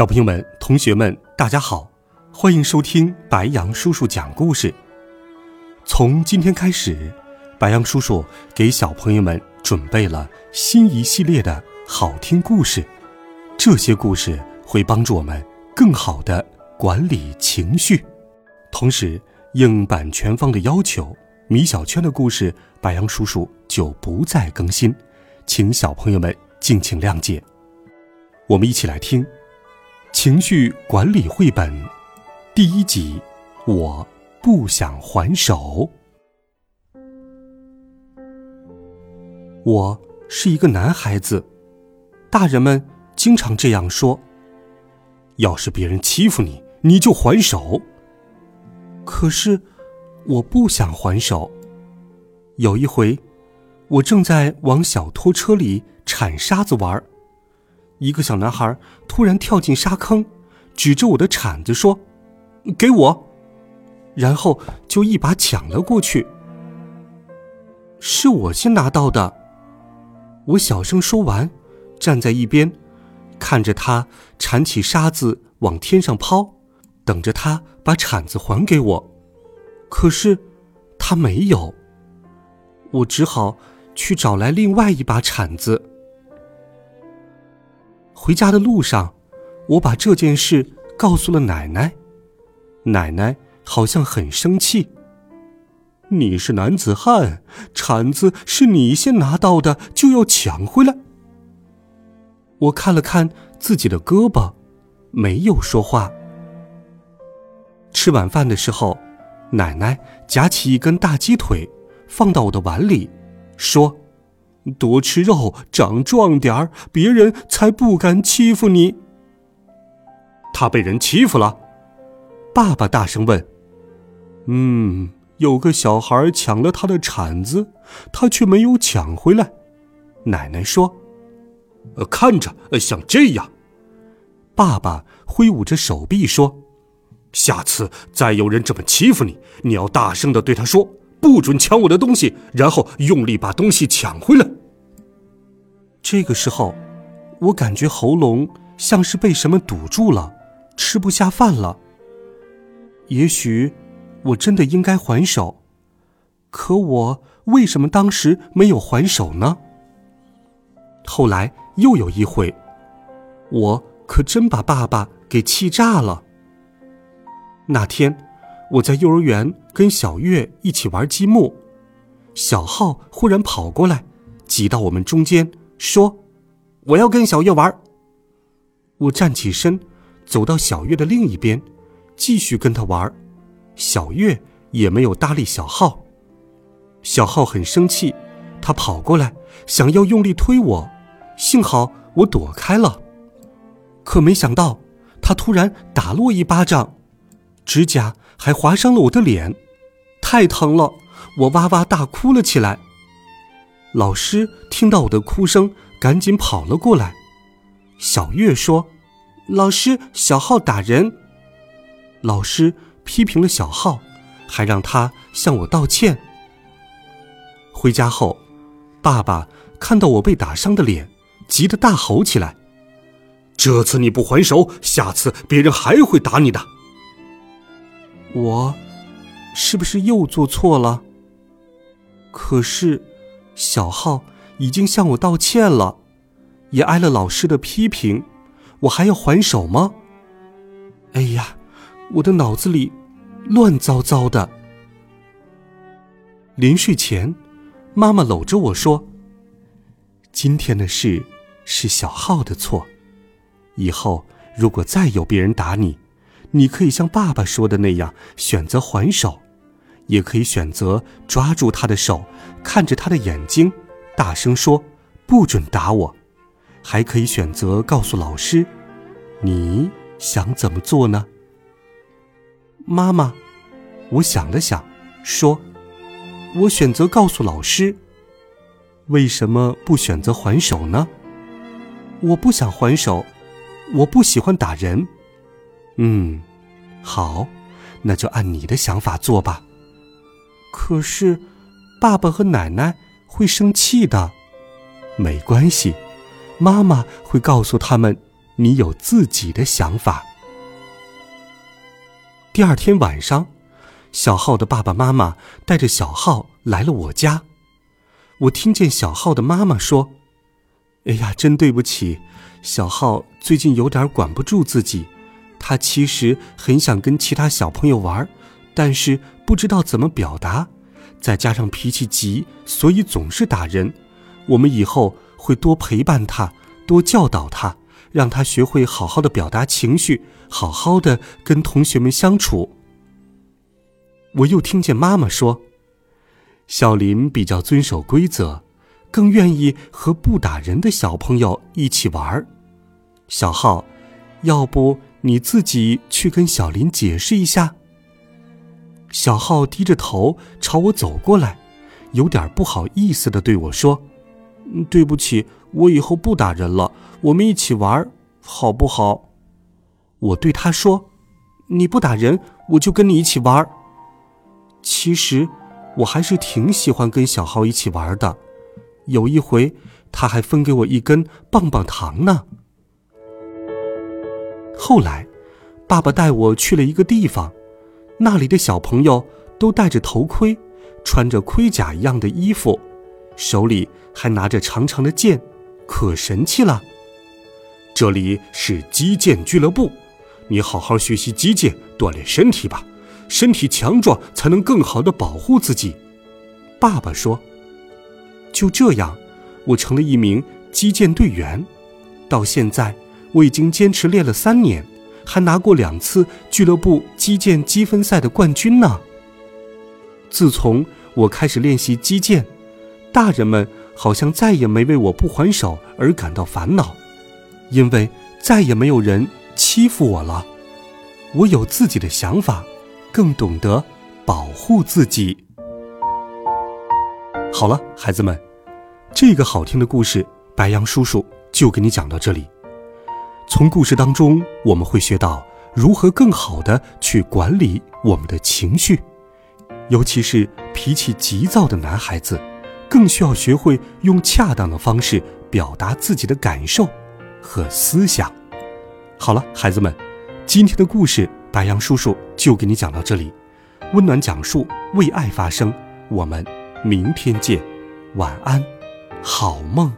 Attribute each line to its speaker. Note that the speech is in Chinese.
Speaker 1: 小朋友们、同学们，大家好，欢迎收听白羊叔叔讲故事。从今天开始，白羊叔叔给小朋友们准备了新一系列的好听故事，这些故事会帮助我们更好的管理情绪。同时，应版权方的要求，米小圈的故事白羊叔叔就不再更新，请小朋友们敬请谅解。我们一起来听。情绪管理绘本，第一集，我不想还手。我是一个男孩子，大人们经常这样说：要是别人欺负你，你就还手。可是，我不想还手。有一回，我正在往小拖车里铲沙子玩儿。一个小男孩突然跳进沙坑，指着我的铲子说：“给我！”然后就一把抢了过去。是我先拿到的。我小声说完，站在一边，看着他铲起沙子往天上抛，等着他把铲子还给我。可是他没有。我只好去找来另外一把铲子。回家的路上，我把这件事告诉了奶奶。奶奶好像很生气。你是男子汉，铲子是你先拿到的，就要抢回来。我看了看自己的胳膊，没有说话。吃晚饭的时候，奶奶夹起一根大鸡腿，放到我的碗里，说。多吃肉，长壮点儿，别人才不敢欺负你。他被人欺负了，爸爸大声问：“嗯，有个小孩抢了他的铲子，他却没有抢回来。”奶奶说：“呃，看着呃像这样。”爸爸挥舞着手臂说：“下次再有人这么欺负你，你要大声的对他说。”不准抢我的东西，然后用力把东西抢回来。这个时候，我感觉喉咙像是被什么堵住了，吃不下饭了。也许我真的应该还手，可我为什么当时没有还手呢？后来又有一回，我可真把爸爸给气炸了。那天。我在幼儿园跟小月一起玩积木，小浩忽然跑过来，挤到我们中间，说：“我要跟小月玩。”我站起身，走到小月的另一边，继续跟他玩。小月也没有搭理小浩。小浩很生气，他跑过来想要用力推我，幸好我躲开了。可没想到，他突然打了我一巴掌，指甲。还划伤了我的脸，太疼了，我哇哇大哭了起来。老师听到我的哭声，赶紧跑了过来。小月说：“老师，小浩打人。”老师批评了小浩，还让他向我道歉。回家后，爸爸看到我被打伤的脸，急得大吼起来：“这次你不还手，下次别人还会打你的。”我是不是又做错了？可是小浩已经向我道歉了，也挨了老师的批评，我还要还手吗？哎呀，我的脑子里乱糟糟的。临睡前，妈妈搂着我说：“今天的事是小浩的错，以后如果再有别人打你。”你可以像爸爸说的那样选择还手，也可以选择抓住他的手，看着他的眼睛，大声说：“不准打我。”还可以选择告诉老师：“你想怎么做呢？”妈妈，我想了想，说：“我选择告诉老师。为什么不选择还手呢？我不想还手，我不喜欢打人。嗯，好，那就按你的想法做吧。可是，爸爸和奶奶会生气的。没关系，妈妈会告诉他们，你有自己的想法。”第二天晚上，小浩的爸爸妈妈带着小浩来了我家。我听见小浩的妈妈说：“哎呀，真对不起，小浩最近有点管不住自己。他其实很想跟其他小朋友玩，但是不知道怎么表达，再加上脾气急，所以总是打人。我们以后会多陪伴他，多教导他。”让他学会好好的表达情绪，好好的跟同学们相处。我又听见妈妈说：“小林比较遵守规则，更愿意和不打人的小朋友一起玩。”小浩，要不你自己去跟小林解释一下？小浩低着头朝我走过来，有点不好意思的对我说：“对不起。”我以后不打人了，我们一起玩，好不好？我对他说：“你不打人，我就跟你一起玩。”其实，我还是挺喜欢跟小浩一起玩的。有一回，他还分给我一根棒棒糖呢。后来，爸爸带我去了一个地方，那里的小朋友都戴着头盔，穿着盔甲一样的衣服，手里还拿着长长的剑。可神气了！这里是击剑俱乐部，你好好学习击剑，锻炼身体吧。身体强壮才能更好的保护自己。爸爸说。就这样，我成了一名击剑队员。到现在，我已经坚持练了三年，还拿过两次俱乐部击剑积分赛的冠军呢。自从我开始练习击剑，大人们。好像再也没为我不还手而感到烦恼，因为再也没有人欺负我了。我有自己的想法，更懂得保护自己。好了，孩子们，这个好听的故事，白羊叔叔就给你讲到这里。从故事当中，我们会学到如何更好的去管理我们的情绪，尤其是脾气急躁的男孩子。更需要学会用恰当的方式表达自己的感受和思想。好了，孩子们，今天的故事白杨叔叔就给你讲到这里。温暖讲述，为爱发声。我们明天见，晚安，好梦。